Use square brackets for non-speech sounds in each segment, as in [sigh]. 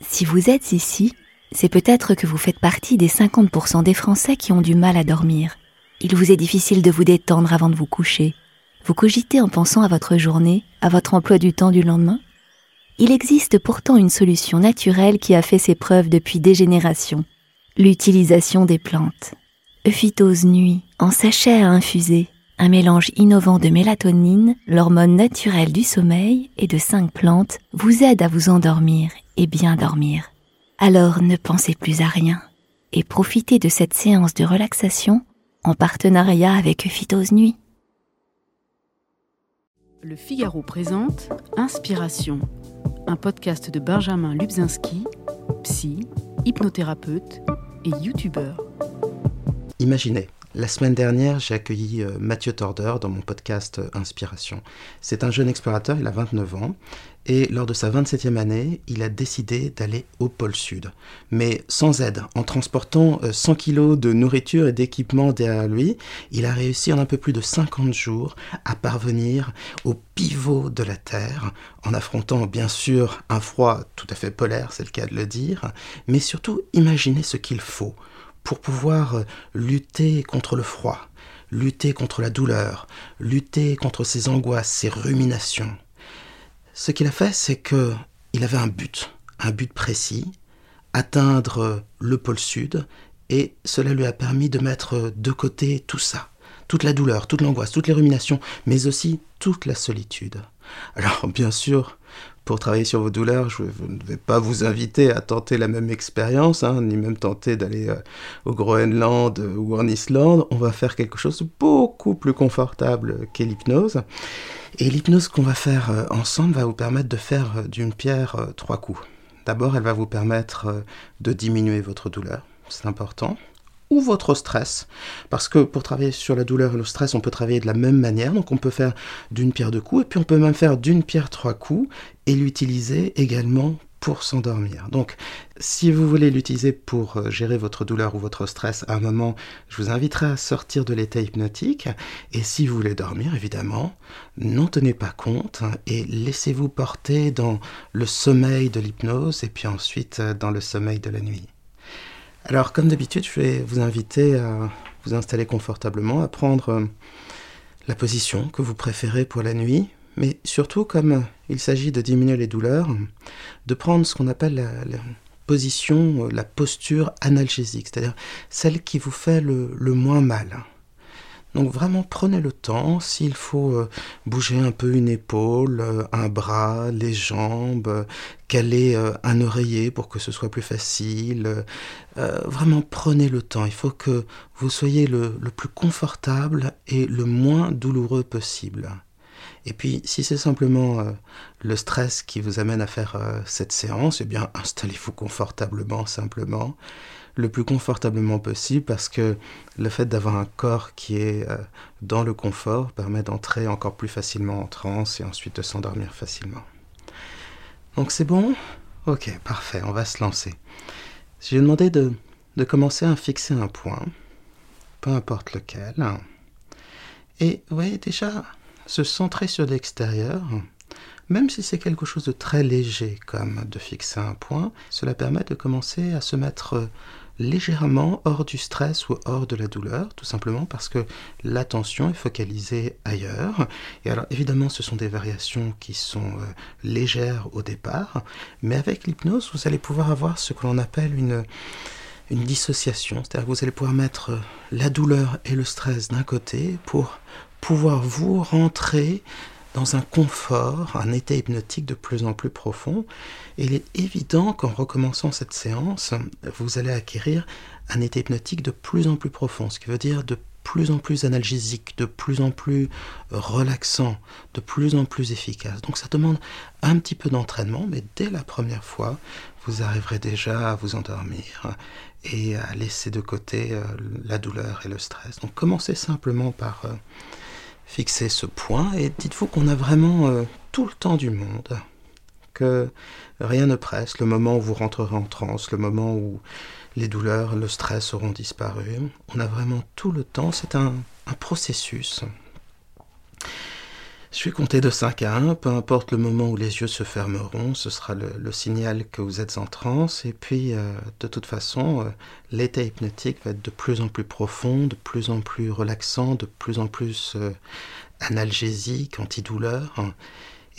Si vous êtes ici, c'est peut-être que vous faites partie des 50% des Français qui ont du mal à dormir. Il vous est difficile de vous détendre avant de vous coucher. Vous cogitez en pensant à votre journée, à votre emploi du temps du lendemain Il existe pourtant une solution naturelle qui a fait ses preuves depuis des générations. L'utilisation des plantes. Euphytose nuit, en sachet à infuser, un mélange innovant de mélatonine, l'hormone naturelle du sommeil, et de cinq plantes vous aide à vous endormir et bien dormir. Alors ne pensez plus à rien et profitez de cette séance de relaxation en partenariat avec Phytose Nuit. Le Figaro présente Inspiration, un podcast de Benjamin Lubzinski, psy, hypnothérapeute et youtubeur. Imaginez, la semaine dernière, j'ai accueilli euh, Mathieu Torder dans mon podcast euh, Inspiration. C'est un jeune explorateur, il a 29 ans, et lors de sa 27e année, il a décidé d'aller au pôle Sud. Mais sans aide, en transportant 100 euh, kilos de nourriture et d'équipement derrière lui, il a réussi en un peu plus de 50 jours à parvenir au pivot de la Terre, en affrontant bien sûr un froid tout à fait polaire, c'est le cas de le dire, mais surtout imaginez ce qu'il faut pour pouvoir euh, lutter contre le froid, lutter contre la douleur, lutter contre ses angoisses, ses ruminations. Ce qu'il a fait, c'est que il avait un but, un but précis, atteindre le pôle sud, et cela lui a permis de mettre de côté tout ça, toute la douleur, toute l'angoisse, toutes les ruminations, mais aussi toute la solitude. Alors [laughs] bien sûr, pour travailler sur vos douleurs, je ne vais pas vous inviter à tenter la même expérience, hein, ni même tenter d'aller euh, au Groenland ou en Islande. On va faire quelque chose de beaucoup plus confortable qu'est l'hypnose. Et l'hypnose qu'on va faire euh, ensemble va vous permettre de faire euh, d'une pierre trois coups. D'abord, elle va vous permettre de diminuer votre douleur, c'est important ou votre stress. Parce que pour travailler sur la douleur et le stress, on peut travailler de la même manière. Donc on peut faire d'une pierre deux coups, et puis on peut même faire d'une pierre trois coups, et l'utiliser également pour s'endormir. Donc, si vous voulez l'utiliser pour euh, gérer votre douleur ou votre stress à un moment, je vous inviterai à sortir de l'état hypnotique. Et si vous voulez dormir, évidemment, n'en tenez pas compte et laissez-vous porter dans le sommeil de l'hypnose et puis ensuite euh, dans le sommeil de la nuit. Alors, comme d'habitude, je vais vous inviter à vous installer confortablement, à prendre euh, la position que vous préférez pour la nuit, mais surtout, comme il s'agit de diminuer les douleurs, de prendre ce qu'on appelle la, position, euh, la posture analgésique, c'est-à-dire celle qui vous fait le moins mal. Donc vraiment prenez le temps, s'il faut euh, bouger un peu une épaule, euh, un bras, les jambes, caler euh, un oreiller pour que ce soit plus facile, vraiment prenez le temps. Il faut que vous soyez le, plus confortable et le moins douloureux possible. Et puis, si c'est simplement le stress qui vous amène à faire cette séance, eh bien, installez-vous confortablement, simplement le plus confortablement possible parce que le fait d'avoir un corps qui est euh, dans le confort permet d'entrer encore plus facilement en transe et ensuite de s'endormir facilement. Donc c'est bon? Ok, parfait, on va se lancer. J'ai demandé de, de commencer à fixer un point, peu importe lequel. Et vous déjà, se centrer sur l'extérieur, même si c'est quelque chose de très léger comme de fixer un point, cela permet de commencer à se mettre légèrement hors du stress ou hors de la douleur, tout simplement parce que l'attention est focalisée ailleurs. Et alors évidemment, ce sont des variations qui sont euh, légères au départ, mais avec l'hypnose, vous allez pouvoir avoir ce que l'on appelle une, une dissociation, c'est-à-dire que vous allez pouvoir mettre euh, la douleur et le stress d'un côté pour pouvoir vous rentrer dans un confort, un état hypnotique de plus en plus profond. Et il est évident qu'en recommençant cette séance, vous allez acquérir un état hypnotique de plus en plus profond, ce qui veut dire de plus en plus analgésique, de plus en plus relaxant, de plus en plus efficace. Donc ça demande un petit peu d'entraînement, mais dès la première fois, vous arriverez déjà à vous endormir et à laisser de côté euh, la douleur et le stress. Donc commencez simplement par euh, fixez ce point et dites-vous qu'on a vraiment euh, tout le temps du monde, que rien ne presse, le moment où vous rentrerez en transe, le moment où les douleurs, le stress auront disparu. On a vraiment tout le temps, c'est un, processus. Je vais compter de 5 à 1, peu importe le moment où les yeux se fermeront, ce sera le, signal que vous êtes en transe. Et puis, euh, de toute façon, euh, l'état hypnotique va être de plus en plus profond, de plus en plus relaxant, de plus en plus euh, analgésique, antidouleur.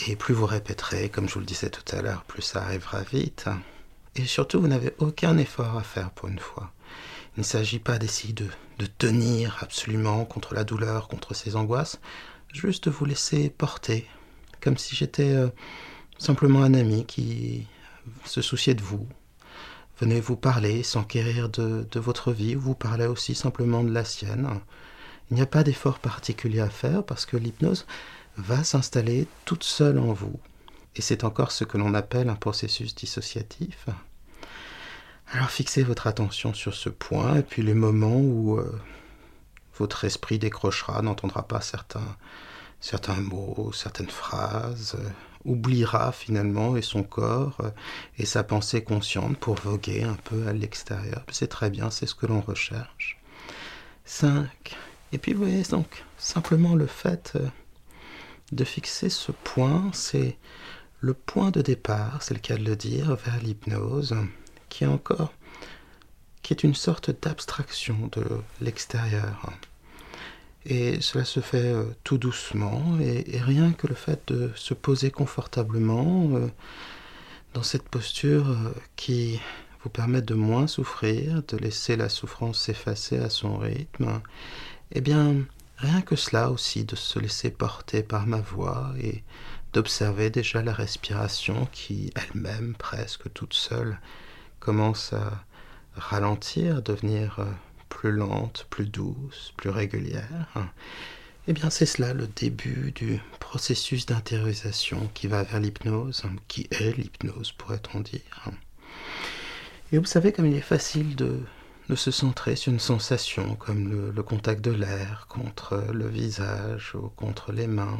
Et plus vous répéterez, comme je vous le disais tout à l'heure, plus ça arrivera vite. Et surtout, vous n'avez aucun effort à faire pour une fois. Il ne s'agit pas d'essayer de, tenir absolument contre la douleur, contre ces angoisses juste vous laisser porter, comme si j'étais euh, simplement un ami qui se souciait de vous, venait vous parler, s'enquérir de, votre vie, vous parlait aussi simplement de la sienne. Il n'y a pas d'effort particulier à faire parce que l'hypnose va s'installer toute seule en vous. Et c'est encore ce que l'on appelle un processus dissociatif. Alors fixez votre attention sur ce point et puis les moments où euh, votre esprit décrochera, n'entendra pas certains, certains mots, certaines phrases, euh, oubliera finalement et son corps euh, et sa pensée consciente pour voguer un peu à l'extérieur. C'est très bien, c'est ce que l'on recherche. 5. Et puis vous voyez donc simplement le fait euh, de fixer ce point, c'est le point de départ, c'est le cas de le dire, vers l'hypnose, qui est encore qui est une sorte d'abstraction de l'extérieur. Et cela se fait euh, tout doucement, et, rien que le fait de se poser confortablement euh, dans cette posture euh, qui vous permet de moins souffrir, de laisser la souffrance s'effacer à son rythme, eh bien, rien que cela aussi, de se laisser porter par ma voix et d'observer déjà la respiration qui, elle-même, presque toute seule, commence à ralentir, devenir plus lente, plus douce, plus régulière, eh bien c'est cela le début du processus d'intériorisation qui va vers l'hypnose, qui est l'hypnose pourrait-on dire. Et vous savez comme il est facile de, se centrer sur une sensation comme le, le contact de l'air contre le visage ou contre les mains,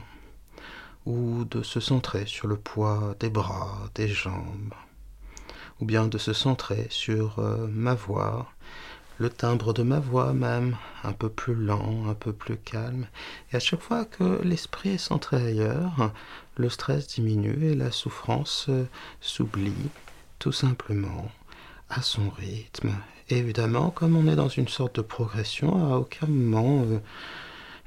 ou de se centrer sur le poids des bras, des jambes, ou bien de se centrer sur euh, ma voix le timbre de ma voix même, un peu plus lent, un peu plus calme. Et à chaque fois que l'esprit est centré ailleurs, le stress diminue et la souffrance euh, s'oublie tout simplement à son rythme. évidemment, comme on est dans une sorte de progression, à aucun moment euh,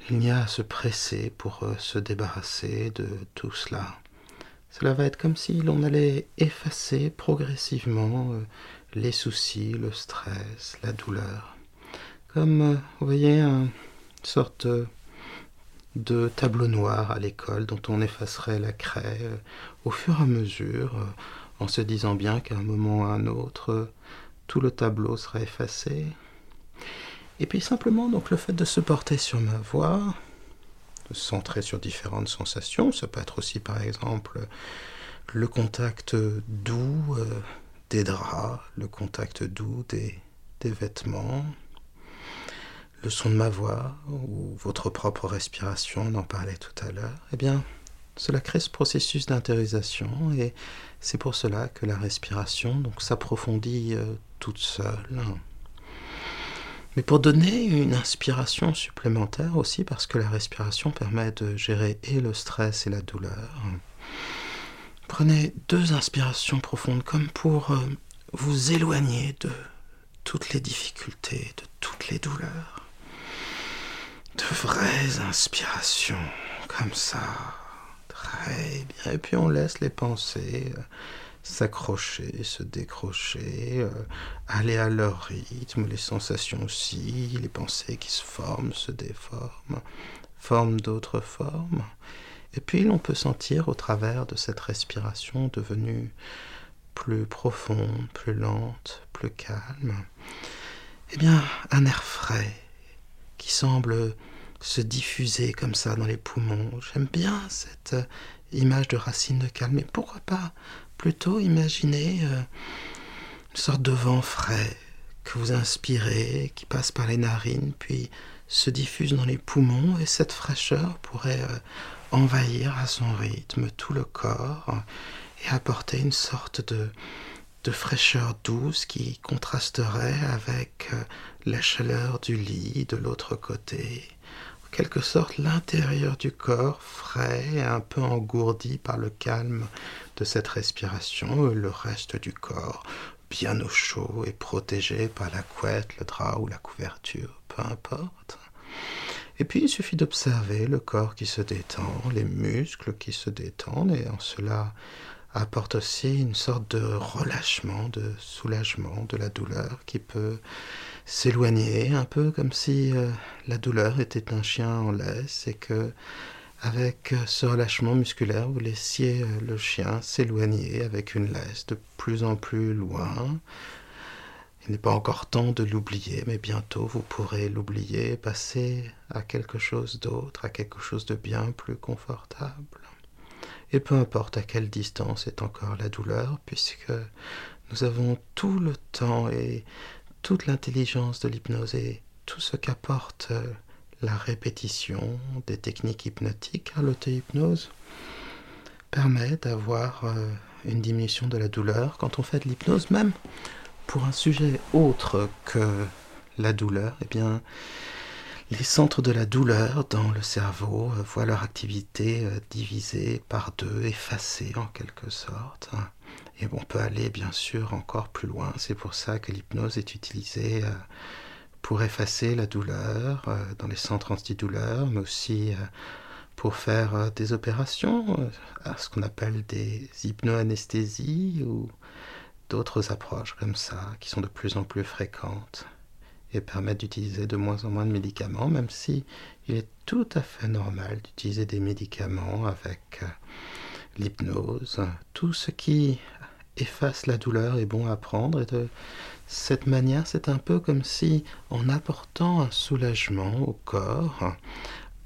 il n'y a à se presser pour euh, se débarrasser de tout cela. Cela va être comme si l'on allait effacer progressivement les soucis, le stress, la douleur. Comme, euh, vous voyez, une sorte de tableau noir à l'école dont on effacerait la craie euh, au fur et à mesure, euh, en se disant bien qu'à un moment ou à un autre, tout le tableau sera effacé. Et puis simplement, donc le fait de se porter sur ma voix, de se centrer sur différentes sensations, ça peut être aussi par exemple le contact doux des draps, le contact doux des, vêtements, le son de ma voix ou votre propre respiration, on en parlait tout à l'heure, eh bien, cela crée ce processus d'intériorisation et c'est pour cela que la respiration donc s'approfondit euh, toute seule. Mais pour donner une inspiration supplémentaire aussi, parce que la respiration permet de gérer et le stress et la douleur, Prenez deux inspirations profondes comme pour euh, vous éloigner de toutes les difficultés, de toutes les douleurs. De vraies inspirations comme ça. Très bien. Et puis on laisse les pensées euh, s'accrocher, se décrocher, euh, aller à leur rythme, les sensations aussi, les pensées qui se forment, se déforment, forment d'autres formes. Et puis l'on peut sentir au travers de cette respiration devenue plus profonde, plus lente, plus calme, eh bien un air frais qui semble se diffuser comme ça dans les poumons. J'aime bien cette image de racine de calme, mais pourquoi pas plutôt imaginer euh, une sorte de vent frais que vous inspirez, qui passe par les narines, puis se diffuse dans les poumons, et cette fraîcheur pourrait euh, envahir à son rythme tout le corps et apporter une sorte de, fraîcheur douce qui contrasterait avec euh, la chaleur du lit de l'autre côté, quelque sorte l'intérieur du corps frais et un peu engourdi par le calme de cette respiration et le reste du corps bien au chaud et protégé par la couette, le drap ou la couverture, peu importe. Et puis il suffit d'observer le corps qui se détend, les muscles qui se détendent, et en cela apporte aussi une sorte de relâchement, de soulagement de la douleur qui peut s'éloigner, un peu comme si euh, la douleur était un chien en laisse et que avec ce relâchement musculaire, vous laissiez euh, le chien s'éloigner avec une laisse de plus en plus loin. Il n'est pas encore temps de l'oublier, mais bientôt vous pourrez l'oublier, passer à quelque chose d'autre, à quelque chose de bien plus confortable. Et peu importe à quelle distance est encore la douleur, puisque nous avons tout le temps et toute l'intelligence de l'hypnose et tout ce qu'apporte la répétition des techniques hypnotiques à l'auto-hypnose permet d'avoir euh, une diminution de la douleur quand on fait de l'hypnose, même pour un sujet autre que la douleur, eh bien, les centres de la douleur dans le cerveau euh, voient leur activité euh, divisée par deux, effacée en quelque sorte. Et on peut aller bien sûr encore plus loin. C'est pour ça que l'hypnose est utilisée pour effacer la douleur euh, dans les centres antidouleurs, mais aussi euh, pour faire euh, des opérations, ce qu'on appelle des hypnoanesthésies ou d'autres approches comme ça, qui sont de plus en plus fréquentes et permettent d'utiliser de moins en moins de médicaments, même si il est tout à fait normal d'utiliser des médicaments avec l'hypnose. Tout ce qui efface la douleur est bon à prendre et de cette manière, c'est un peu comme si, en apportant un soulagement au corps,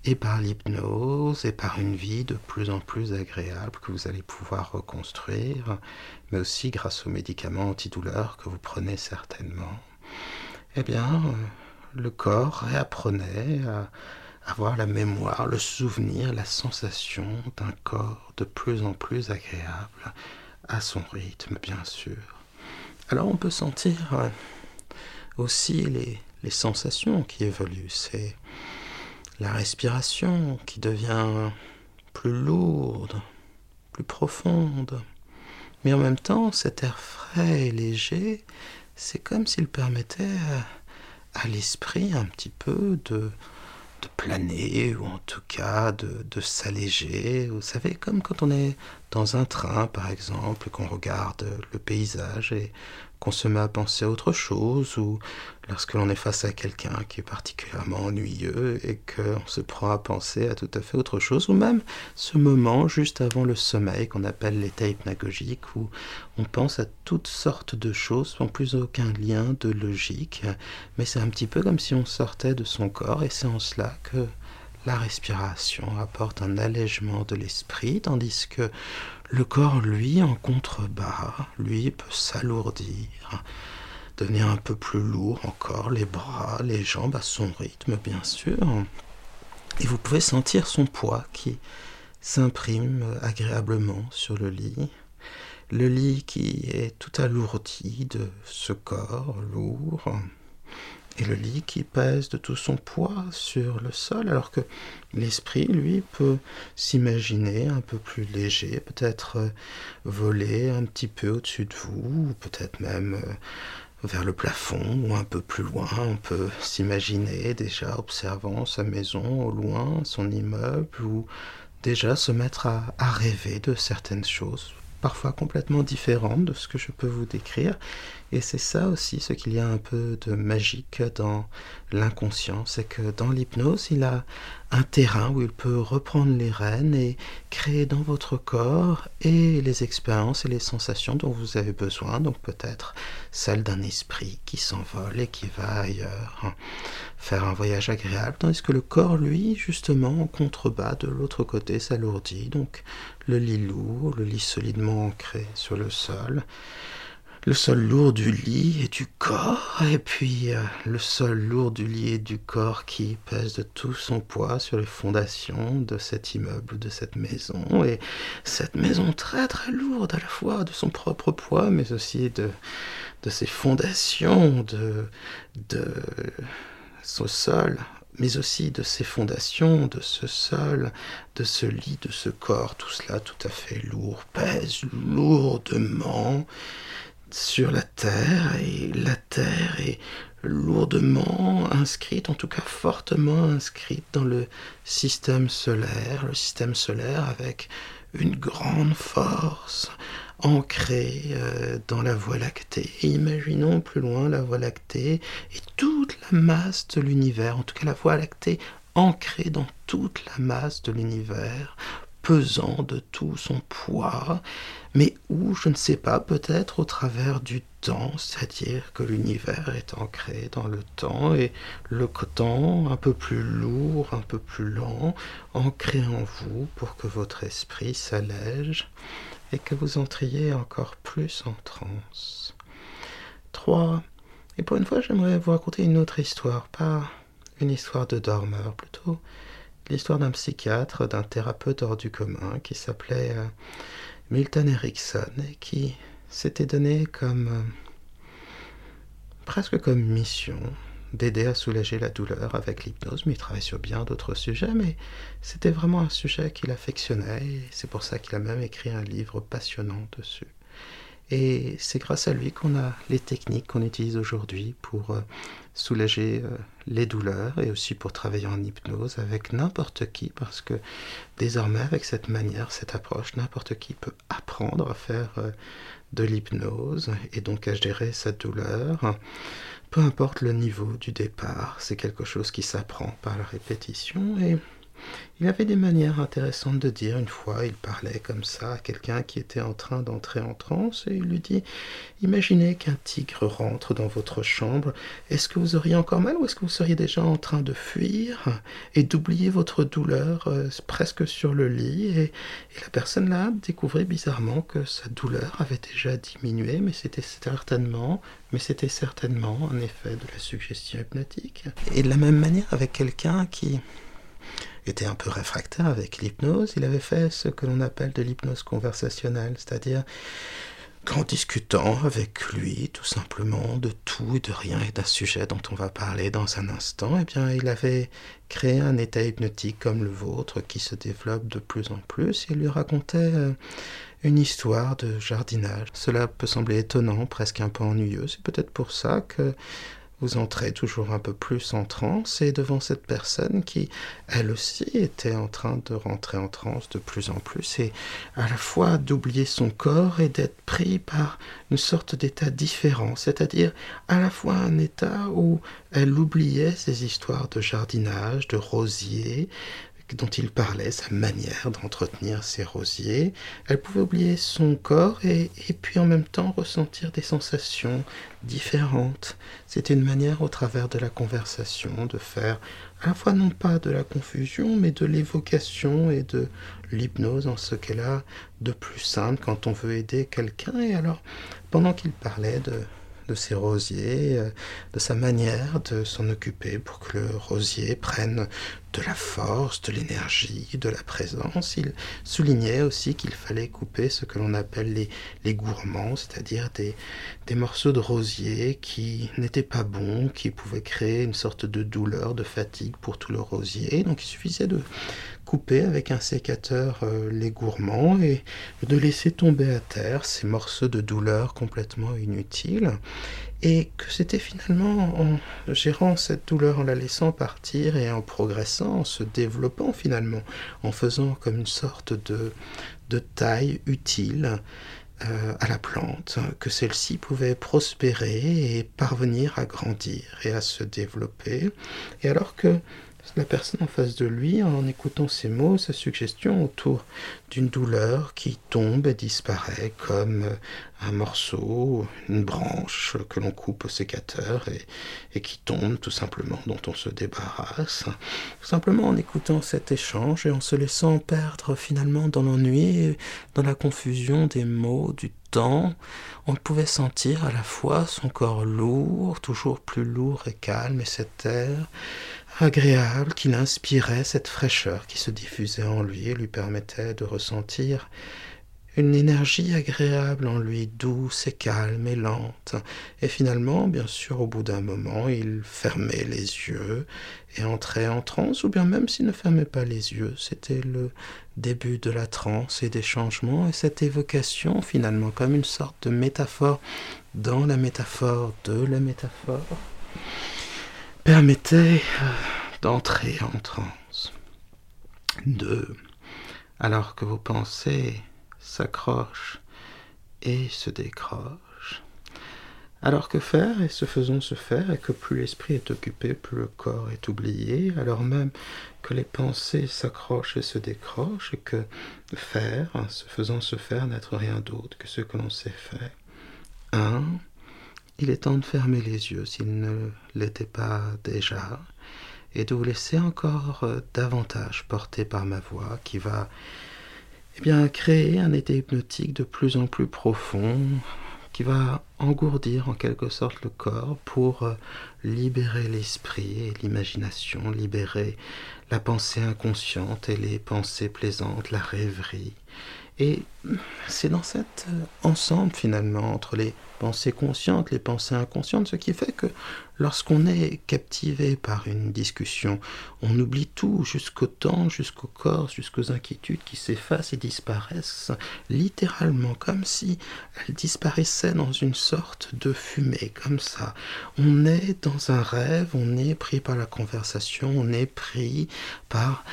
et par l'hypnose, et par une vie de plus en plus agréable que vous allez pouvoir reconstruire, mais aussi grâce aux médicaments antidouleurs que vous prenez certainement, eh bien, le corps réapprenait à avoir la mémoire, le souvenir, la sensation d'un corps de plus en plus agréable, à son rythme, bien sûr. Alors on peut sentir euh, aussi les, sensations qui évoluent. C'est la respiration qui devient plus lourde, plus profonde. Mais en même temps, cet air frais et léger, c'est comme s'il permettait à l'esprit un petit peu de, de planer ou en tout cas de, de s'alléger. Vous savez, comme quand on est dans un train par exemple, qu'on regarde le paysage et qu'on se met à penser à autre chose, ou lorsque l'on est face à quelqu'un qui est particulièrement ennuyeux et qu'on se prend à penser à tout à fait autre chose, ou même ce moment juste avant le sommeil qu'on appelle l'état hypnagogique, où on pense à toutes sortes de choses sans plus aucun lien de logique, mais c'est un petit peu comme si on sortait de son corps, et c'est en cela que la respiration apporte un allègement de l'esprit, tandis que le corps, lui, en contrebas, lui, peut s'alourdir, devenir un peu plus lourd encore, les bras, les jambes à son rythme, bien sûr. Et vous pouvez sentir son poids qui s'imprime agréablement sur le lit. Le lit qui est tout alourdi de ce corps lourd et le lit qui pèse de tout son poids sur le sol, alors que l'esprit, lui, peut s'imaginer un peu plus léger, peut-être euh, voler un petit peu au-dessus de vous, ou peut-être même euh, vers le plafond, ou un peu plus loin. On peut s'imaginer déjà observant sa maison au loin, son immeuble, ou déjà se mettre à rêver de certaines choses, parfois complètement différentes de ce que je peux vous décrire, et c'est ça aussi ce qu'il y a un peu de magique dans l'inconscient, c'est que dans l'hypnose, il a un terrain où il peut reprendre les rênes et créer dans votre corps et les expériences et les sensations dont vous avez besoin, donc peut-être celle d'un esprit qui s'envole et qui va ailleurs, hein, faire un voyage agréable, tandis que le corps, lui, justement, en contrebas de l'autre côté, s'alourdit, donc le lit lourd, le lit solidement ancré sur le sol, le sol lourd du lit et du corps, et puis euh, le sol lourd du lit et du corps qui pèse de tout son poids sur les fondations de cet immeuble, de cette maison, et cette maison très très lourde à la fois de son propre poids, mais aussi de, de ses fondations, de, de son sol mais aussi de ses fondations, de ce sol, de ce lit, de ce corps, tout cela tout à fait lourd, pèse lourdement sur la Terre, et la Terre est lourdement inscrite, en tout cas fortement inscrite dans le système solaire, le système solaire avec une grande force ancrée euh, dans la Voie lactée. imaginons plus loin la Voie lactée et toute la masse de l'univers, en tout cas la Voie lactée ancrée dans toute la masse de l'univers, pesant de tout son poids, mais où, je ne sais pas, peut-être au travers du temps, c'est-à-dire que l'univers est ancré dans le temps et le temps un peu plus lourd, un peu plus lent, ancré en vous pour que votre esprit s'allège et que vous entriez encore plus en transe. 3. Et pour une fois, j'aimerais vous raconter une autre histoire, pas une histoire de dormeur, plutôt l'histoire d'un psychiatre, d'un thérapeute hors du commun qui s'appelait euh, Milton Erickson et qui s'était donné comme euh, presque comme mission d'aider à soulager la douleur avec l'hypnose, mais il travaille sur bien d'autres sujets, mais c'était vraiment un sujet qu'il affectionnait, et c'est pour ça qu'il a même écrit un livre passionnant dessus. Et c'est grâce à lui qu'on a les techniques qu'on utilise aujourd'hui pour euh, soulager euh, les douleurs et aussi pour travailler en hypnose avec n'importe qui parce que désormais avec cette manière, cette approche, n'importe qui peut apprendre à faire euh, de l'hypnose et donc à gérer sa douleur. Peu importe le niveau du départ, c'est quelque chose qui s'apprend par la répétition et il avait des manières intéressantes de dire. Une fois, il parlait comme ça à quelqu'un qui était en train d'entrer en transe et il lui dit Imaginez qu'un tigre rentre dans votre chambre. Est-ce que vous auriez encore mal ou est-ce que vous seriez déjà en train de fuir et d'oublier votre douleur euh, presque sur le lit? Et, la personne là découvrait bizarrement que sa douleur avait déjà diminué, mais c'était certainement, mais c'était certainement un effet de la suggestion hypnotique. Et de la même manière avec quelqu'un qui était un peu réfractaire avec l'hypnose, il avait fait ce que l'on appelle de l'hypnose conversationnelle, c'est-à-dire qu'en discutant avec lui tout simplement de tout et de rien et d'un sujet dont on va parler dans un instant, eh bien il avait créé un état hypnotique comme le vôtre qui se développe de plus en plus. Il lui racontait euh, une histoire de jardinage. Cela peut sembler étonnant, presque un peu ennuyeux. C'est peut-être pour ça que vous entrez toujours un peu plus en transe et devant cette personne qui, elle aussi, était en train de rentrer en transe de plus en plus et à la fois d'oublier son corps et d'être pris par une sorte d'état différent, c'est-à-dire à la fois un état où elle oubliait ses histoires de jardinage, de rosiers, dont il parlait, sa manière d'entretenir ses rosiers. Elle pouvait oublier son corps et, et, puis en même temps ressentir des sensations différentes. C'était une manière au travers de la conversation de faire à la fois non pas de la confusion, mais de l'évocation et de l'hypnose en ce qu'elle a de plus simple quand on veut aider quelqu'un. Et alors, pendant qu'il parlait de de ses rosiers, euh, de sa manière de s'en occuper pour que le rosier prenne de la force, de l'énergie, de la présence. Il soulignait aussi qu'il fallait couper ce que l'on appelle les, gourmands, c'est-à-dire des, des morceaux de rosier qui n'étaient pas bons, qui pouvaient créer une sorte de douleur, de fatigue pour tout le rosier. Donc il suffisait de couper avec un sécateur euh, les gourmands et de laisser tomber à terre ces morceaux de douleur complètement inutiles et que c'était finalement en gérant cette douleur, en la laissant partir et en progressant, en se développant finalement, en faisant comme une sorte de, de taille utile euh, à la plante, que celle-ci pouvait prospérer et parvenir à grandir et à se développer. Et alors que la personne en face de lui, en écoutant ces mots, sa suggestion autour d'une douleur qui tombe et disparaît comme un morceau, une branche que l'on coupe au sécateur et, qui tombe tout simplement, dont on se débarrasse. simplement en écoutant cet échange et en se laissant perdre finalement dans l'ennui, dans la confusion des mots, du on pouvait sentir à la fois son corps lourd, toujours plus lourd et calme, et cet air agréable qu'il inspirait, cette fraîcheur qui se diffusait en lui et lui permettait de ressentir une énergie agréable en lui, douce et calme et lente. Et finalement, bien sûr, au bout d'un moment, il fermait les yeux et en transe, ou bien même s'il ne fermait pas les yeux, c'était le début de la transe et des changements, et cette évocation, finalement, comme une sorte de métaphore dans la métaphore de la métaphore, permettait euh, d'entrer en transe. Deux, alors que vos pensées s'accrochent et se décrochent. Alors que faire, et se faisons se faire, et que plus l'esprit est occupé, plus le corps est oublié, alors même que les pensées s'accrochent et se décrochent, et que faire, se faisant se faire, n'être rien d'autre que ce que l'on sait faire. Un, il est temps de fermer les yeux s'il ne l'était pas déjà, et de vous laisser encore euh, davantage porter par ma voix qui va eh bien, créer un état hypnotique de plus en plus profond qui va engourdir en quelque sorte le corps pour euh, libérer l'esprit et l'imagination, libérer la pensée inconsciente et les pensées plaisantes, la rêverie. Et c'est dans cet euh, ensemble finalement entre les pensées conscientes, les pensées inconscientes, ce qui fait que lorsqu'on est captivé par une discussion, on oublie tout, jusqu'au temps, jusqu'au corps, jusqu'aux inquiétudes qui s'effacent et disparaissent, littéralement, comme si elles disparaissaient dans une sorte de fumée, comme ça. On est dans un rêve, on est pris par la conversation, on est pris par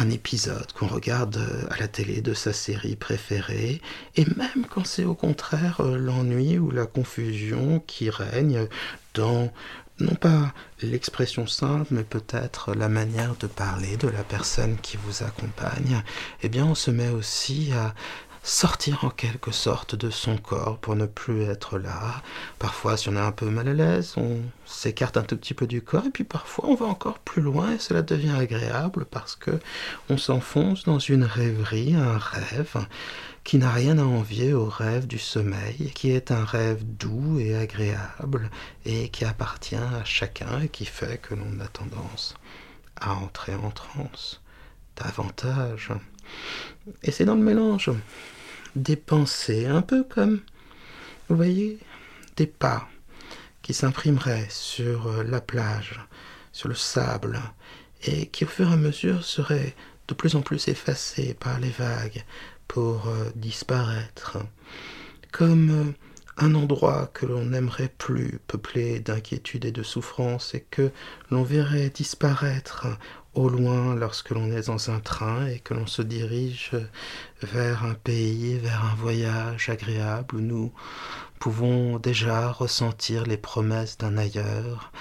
un épisode qu'on regarde euh, à la télé de sa série préférée, et même quand c'est au contraire euh, l'ennui ou la confusion qui règne dans non pas l'expression simple, mais peut-être la manière de parler de la personne qui vous accompagne, eh bien on se met aussi à sortir en quelque sorte de son corps pour ne plus être là. Parfois, si on est un peu mal à l'aise, on s'écarte un tout petit peu du corps, et puis parfois on va encore plus loin et cela devient agréable parce que on s'enfonce dans une rêverie, un rêve qui n'a rien à envier au rêve du sommeil, qui est un rêve doux et agréable et qui appartient à chacun et qui fait que l'on a tendance à entrer en transe davantage. Et c'est dans le mélange. Des pensées, un peu comme, vous voyez, des pas qui s'imprimeraient sur euh, la plage, sur le sable, et qui au fur et à mesure seraient de plus en plus effacés par les vagues pour euh, disparaître, comme euh, un endroit que l'on n'aimerait plus, peuplé d'inquiétude et de souffrance, et que l'on verrait disparaître au loin lorsque l'on est dans un train et que l'on se dirige vers un pays, vers un voyage agréable où nous pouvons déjà ressentir les promesses d'un ailleurs,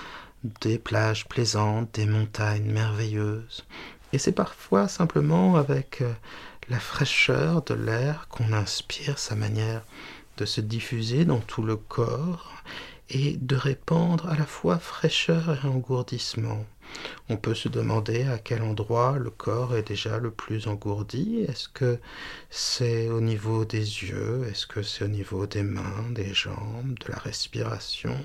des plages plaisantes, des montagnes merveilleuses. Et c'est parfois simplement avec euh, la fraîcheur de l'air qu'on inspire sa manière de se diffuser dans tout le corps et de répandre à la fois fraîcheur et engourdissement. On peut se demander à quel endroit le corps est déjà le plus engourdi. Est-ce que c'est au niveau des yeux? Est-ce que c'est au niveau des mains, des jambes, de la respiration?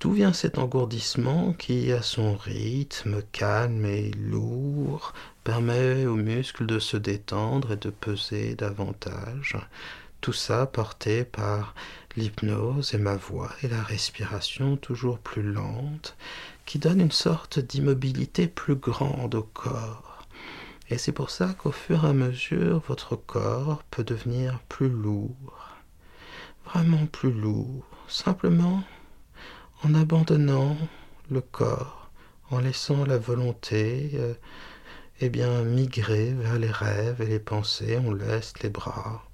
D'où vient cet engourdissement qui, à son rythme calme et lourd, permet aux muscles de se détendre et de peser davantage? Tout ça porté par l'hypnose et ma voix et la respiration toujours plus lente qui donne une sorte d'immobilité plus grande au corps. Et c'est pour ça qu'au fur et à mesure, votre corps peut devenir plus lourd, vraiment plus lourd, simplement en abandonnant le corps, en laissant la volonté euh, eh bien migrer vers les rêves et les pensées, on laisse les bras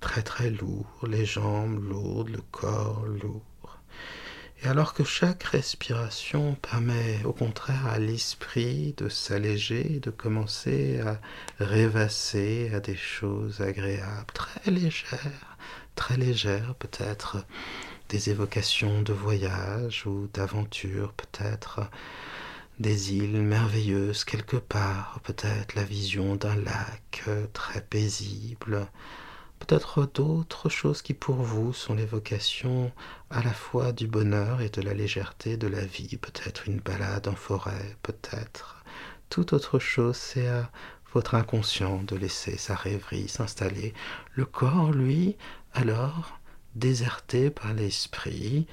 très très lourds, les jambes lourdes, le corps lourd. Et alors que chaque respiration permet au contraire à l'esprit de s'alléger, de commencer à rêvasser à des choses agréables, très légères, très légères peut-être, des évocations de voyage ou d'aventure peut-être, des îles merveilleuses quelque part, peut-être la vision d'un lac très paisible, peut-être d'autres choses qui pour vous sont l'évocation à la fois du bonheur et de la légèreté de la vie, peut-être une balade en forêt, peut-être toute autre chose, c'est à votre inconscient de laisser sa rêverie s'installer. Le corps, lui, alors, déserté par l'esprit,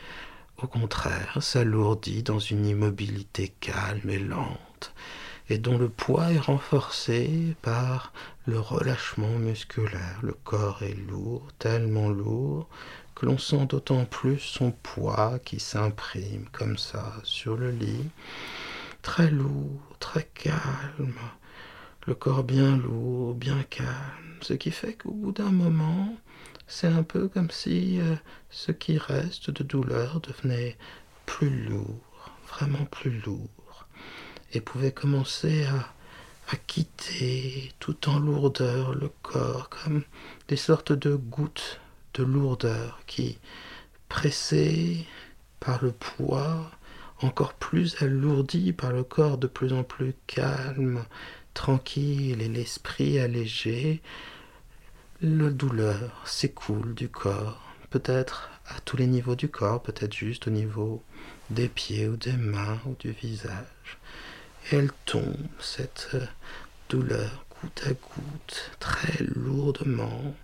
au contraire, s'alourdit dans une immobilité calme et lente, et dont le poids est renforcé par le relâchement musculaire. Le corps est lourd, tellement lourd, que l'on sent d'autant plus son poids qui s'imprime comme ça sur le lit, très lourd, très calme, le corps bien lourd, bien calme, ce qui fait qu'au bout d'un moment, c'est un peu comme si euh, ce qui reste de douleur devenait plus lourd, vraiment plus lourd, et pouvait commencer à, quitter tout en lourdeur le corps, comme des sortes de gouttes de lourdeur qui, pressées par le poids, encore plus alourdi par le corps de plus en plus calme, tranquille et l'esprit allégé, la douleur s'écoule du corps, peut-être à tous les niveaux du corps, peut-être juste au niveau des pieds ou des mains ou du visage. Elle tombe, cette douleur, goutte à goutte, très lourdement.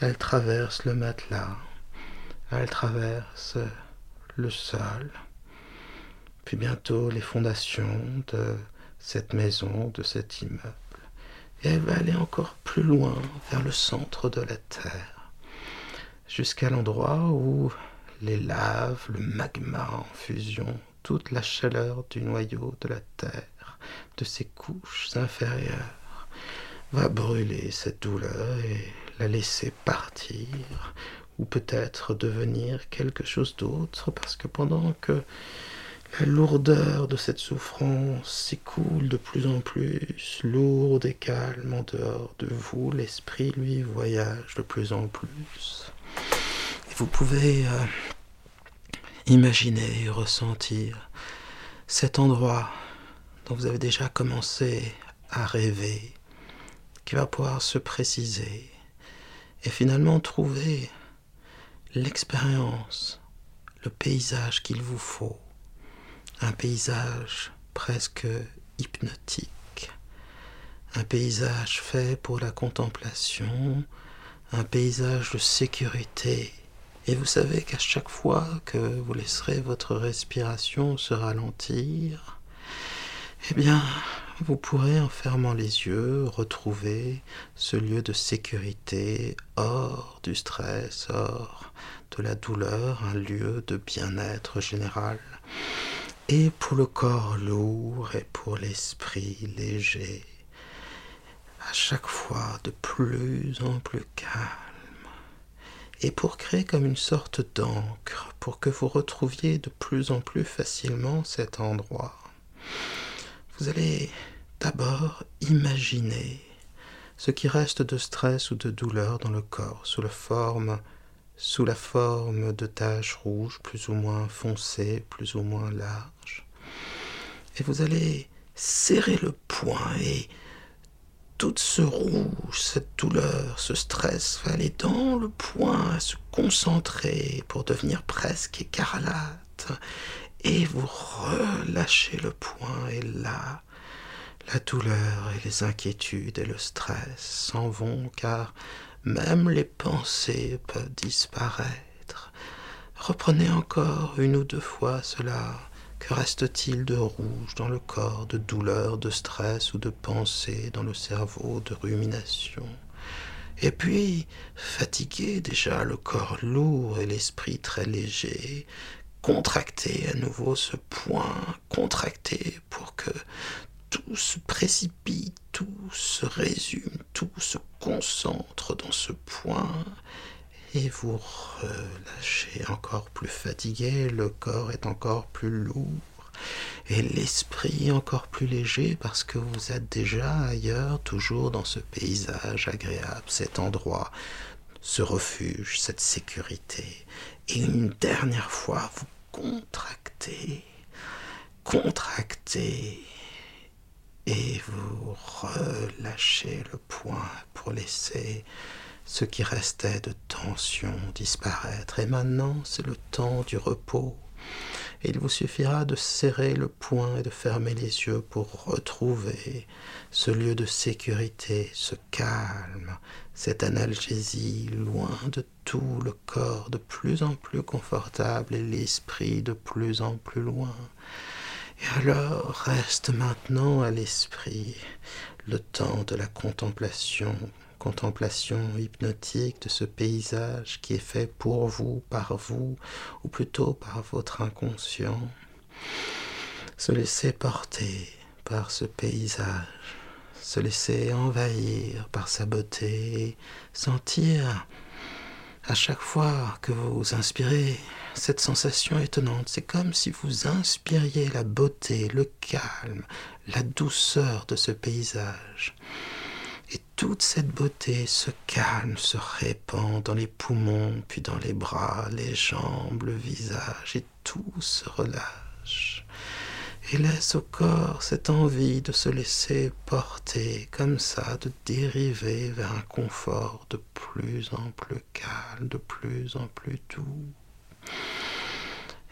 Elle traverse le matelas, elle traverse le sol, puis bientôt les fondations de cette maison, de cet immeuble. Et elle va aller encore plus loin vers le centre de la Terre, jusqu'à l'endroit où les laves, le magma en fusion, toute la chaleur du noyau de la Terre, de ses couches inférieures, va brûler cette douleur et la laisser partir, ou peut-être devenir quelque chose d'autre, parce que pendant que la lourdeur de cette souffrance s'écoule de plus en plus, lourde et calme en dehors de vous. L'esprit, lui, voyage de plus en plus. Et vous pouvez euh, imaginer et ressentir cet endroit dont vous avez déjà commencé à rêver, qui va pouvoir se préciser et finalement trouver l'expérience, le paysage qu'il vous faut. Un paysage presque hypnotique, un paysage fait pour la contemplation, un paysage de sécurité. Et vous savez qu'à chaque fois que vous laisserez votre respiration se ralentir, eh bien, vous pourrez, en fermant les yeux, retrouver ce lieu de sécurité hors du stress, hors de la douleur, un lieu de bien-être général et pour le corps lourd et pour l'esprit léger, à chaque fois de plus en plus calme, et pour créer comme une sorte d'encre, pour que vous retrouviez de plus en plus facilement cet endroit. Vous allez d'abord imaginer ce qui reste de stress ou de douleur dans le corps sous la forme sous la forme de taches rouges plus ou moins foncées, plus ou moins larges. Et vous allez serrer le poing et tout ce rouge, cette douleur, ce stress va aller dans le poing, se concentrer pour devenir presque écarlate. Et vous relâchez le poing et là, la douleur et les inquiétudes et le stress s'en vont car même les pensées peuvent disparaître. Reprenez encore une ou deux fois cela. Que reste-t-il de rouge dans le corps, de douleur, de stress ou de pensée dans le cerveau, de rumination? Et puis, fatigué déjà, le corps lourd et l'esprit très léger, contractez à nouveau ce point, contractez pour que tout se précipite, tout se résume, tout se concentre dans ce point, et vous relâchez encore plus fatigué, le corps est encore plus lourd, et l'esprit encore plus léger parce que vous êtes déjà ailleurs, toujours dans ce paysage agréable, cet endroit, ce refuge, cette sécurité. Et une dernière fois, vous contractez, contractez et vous relâchez le poing pour laisser ce qui restait de tension disparaître. Et maintenant, c'est le temps du repos. Il vous suffira de serrer le poing et de fermer les yeux pour retrouver ce lieu de sécurité, ce calme, cette analgésie loin de tout le corps de plus en plus confortable et l'esprit de plus en plus loin. Et alors reste maintenant à l'esprit le temps de la contemplation, contemplation hypnotique de ce paysage qui est fait pour vous, par vous, ou plutôt par votre inconscient. Se laisser porter par ce paysage, se laisser envahir par sa beauté, sentir à chaque fois que vous inspirez cette sensation étonnante. C'est comme si vous inspiriez la beauté, le calme, la douceur de ce paysage. Et toute cette beauté, ce calme se répand dans les poumons, puis dans les bras, les jambes, le visage, et tout se relâche. Et laisse au corps cette envie de se laisser porter comme ça, de dériver vers un confort de plus en plus calme, de plus en plus doux.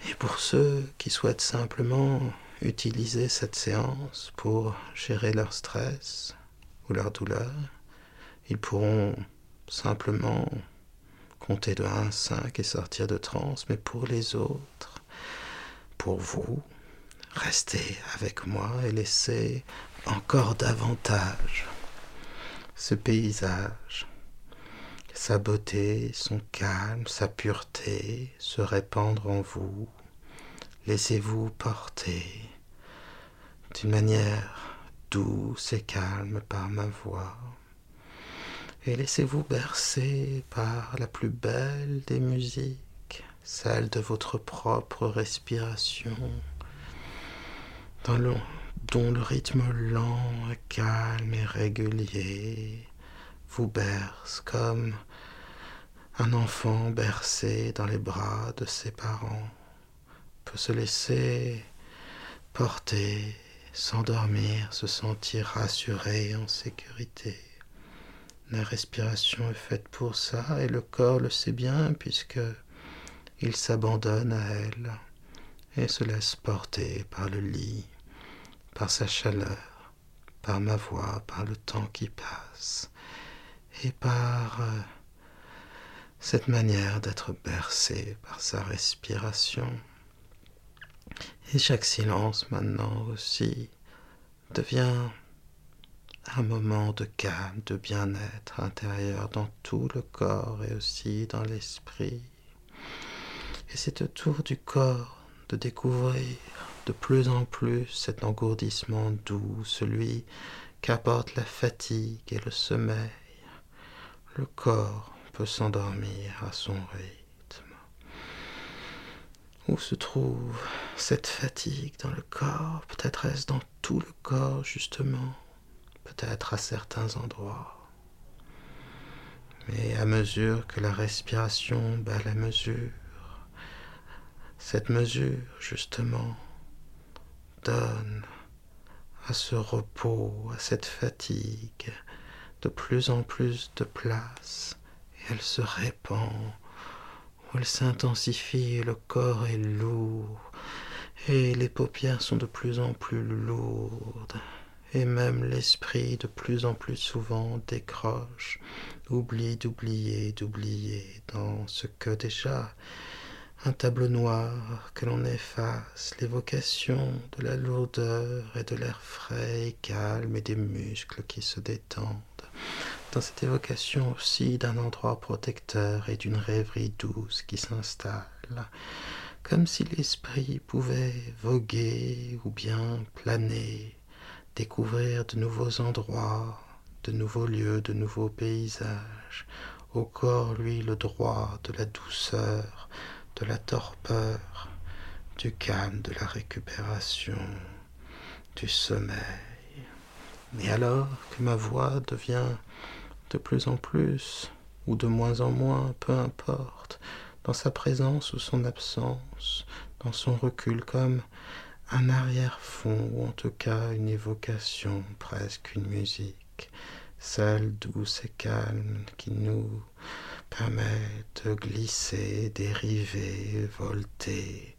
Et pour ceux qui souhaitent simplement utiliser cette séance pour gérer leur stress leur douleur, ils pourront simplement compter de 1 à 5 et sortir de transe. Mais pour les autres, pour vous, restez avec moi et laissez encore davantage ce paysage sa beauté, son calme, sa pureté se répandre en vous. Laissez-vous porter d'une manière douce et calme par ma voix. Et laissez-vous bercer par la plus belle des musiques, celle de votre propre respiration, dont le rythme lent, calme et régulier vous berce comme un enfant bercé dans les bras de ses parents peut se laisser porter, s'endormir, se sentir rassuré en sécurité. La respiration est faite pour ça et le corps le sait bien puisque il s'abandonne à elle et se laisse porter par le lit, par sa chaleur, par ma voix, par le temps qui passe et par euh, cette manière d'être bercé par sa respiration. Et chaque silence maintenant aussi devient un moment de calme, de bien-être intérieur dans tout le corps et aussi dans l'esprit. Et c'est au tour du corps de découvrir de plus en plus cet engourdissement doux, celui qu'apporte la fatigue et le sommeil le corps peut s'endormir à son rythme. Où se trouve cette fatigue dans le corps? Peut-être est-ce dans tout le corps justement, peut-être à certains endroits. Mais à mesure que la respiration bat la mesure, cette mesure justement donne à ce repos, à cette fatigue, de plus en plus de place. Et elle se répand, elle s'intensifie le corps est lourd. Et les paupières sont de plus en plus lourdes. Et même l'esprit de plus en plus souvent décroche, oublie d'oublier, d'oublier dans ce que déjà un tableau noir que l'on efface, l'évocation de la lourdeur et de l'air frais et calme et des muscles qui se détendent. Dans cette évocation aussi d'un endroit protecteur et d'une rêverie douce qui s'installe, comme si l'esprit pouvait voguer ou bien planer, découvrir de nouveaux endroits, de nouveaux lieux, de nouveaux paysages, au corps, lui, le droit de la douceur, de la torpeur, du calme, de la récupération, du sommeil. Et alors que ma voix devient de plus en plus, ou de moins en moins, peu importe, dans sa présence ou son absence, dans son recul comme un arrière-fond, ou en tout cas une évocation, presque une musique, celle douce et calme qui nous permet de glisser, dériver, volter,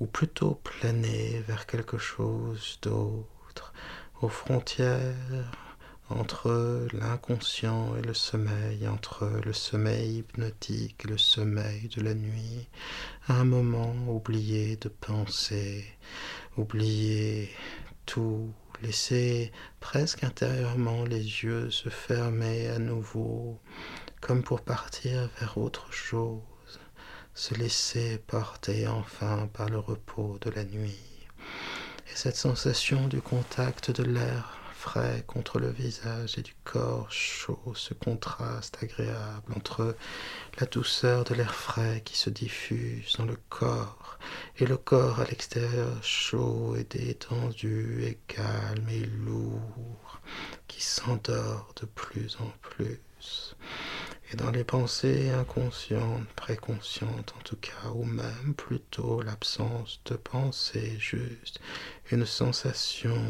ou plutôt planer vers quelque chose d'autre, aux frontières entre l'inconscient et le sommeil, entre le sommeil hypnotique et le sommeil de la nuit, un moment oublier de penser, oublier tout, laisser presque intérieurement les yeux se fermer à nouveau, comme pour partir vers autre chose, se laisser porter enfin par le repos de la nuit. Et cette sensation du contact de l'air frais contre le visage et du corps chaud, ce contraste agréable entre la douceur de l'air frais qui se diffuse dans le corps et le corps à l'extérieur chaud et détendu et calme et lourd qui s'endort de plus en plus. Et dans les pensées inconscientes, préconscientes en tout cas, ou même plutôt l'absence de pensée juste, une sensation,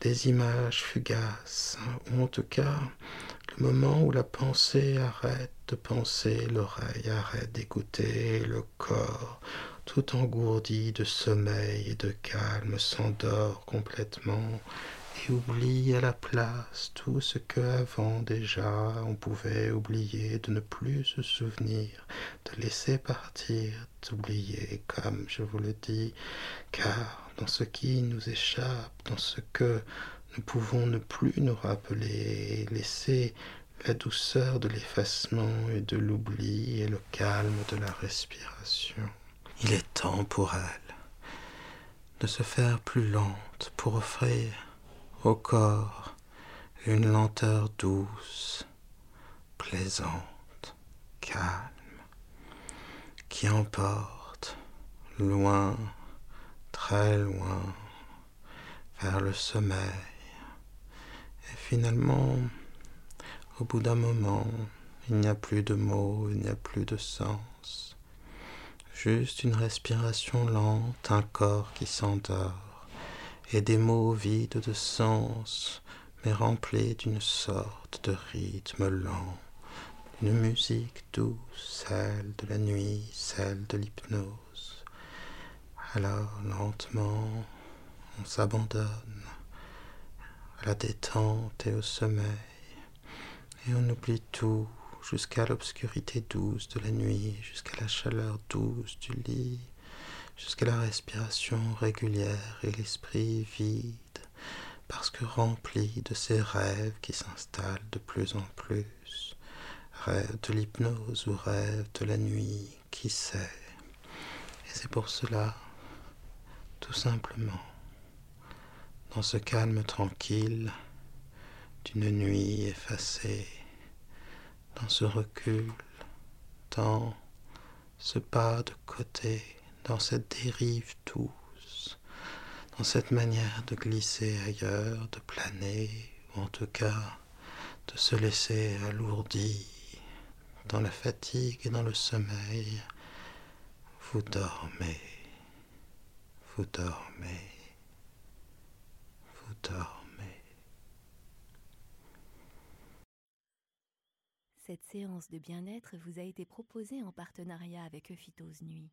des images fugaces, ou en tout cas le moment où la pensée arrête de penser, l'oreille arrête d'écouter, le corps, tout engourdi de sommeil et de calme, s'endort complètement oublie à la place tout ce que avant déjà on pouvait oublier, de ne plus se souvenir, de laisser partir, d'oublier, comme je vous le dis, car dans ce qui nous échappe, dans ce que nous pouvons ne plus nous rappeler, laisser la douceur de l'effacement et de l'oubli et le calme de la respiration. Il est temps pour elle de se faire plus lente pour offrir au corps une lenteur douce, plaisante, calme, qui emporte loin, très loin, vers le sommeil. Et finalement, au bout d'un moment, il n'y a plus de mots, il n'y a plus de sens. Juste une respiration lente, un corps qui s'endort et des mots vides de sens, mais remplis d'une sorte de rythme lent, une musique douce, celle de la nuit, celle de l'hypnose. Alors lentement, on s'abandonne à la détente et au sommeil, et on oublie tout jusqu'à l'obscurité douce de la nuit, jusqu'à la chaleur douce du lit, jusqu'à la respiration régulière et l'esprit vide, parce que rempli de ces rêves qui s'installent de plus en plus, rêves de l'hypnose ou rêves de la nuit, qui sait. Et c'est pour cela, tout simplement, dans ce calme tranquille d'une nuit effacée, dans ce recul, dans ce pas de côté, dans cette dérive douce, dans cette manière de glisser ailleurs, de planer, ou en tout cas de se laisser alourdir dans la fatigue et dans le sommeil, vous dormez, vous dormez, vous dormez. Cette séance de bien-être vous a été proposée en partenariat avec Euphytose Nuit.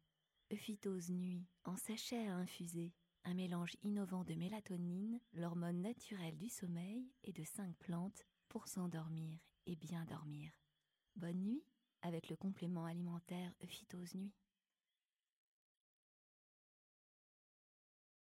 Euphytose Nuit, en sachet à infuser, un mélange innovant de mélatonine, l'hormone naturelle du sommeil, et de cinq plantes pour s'endormir et bien dormir. Bonne nuit avec le complément alimentaire Euphytose Nuit.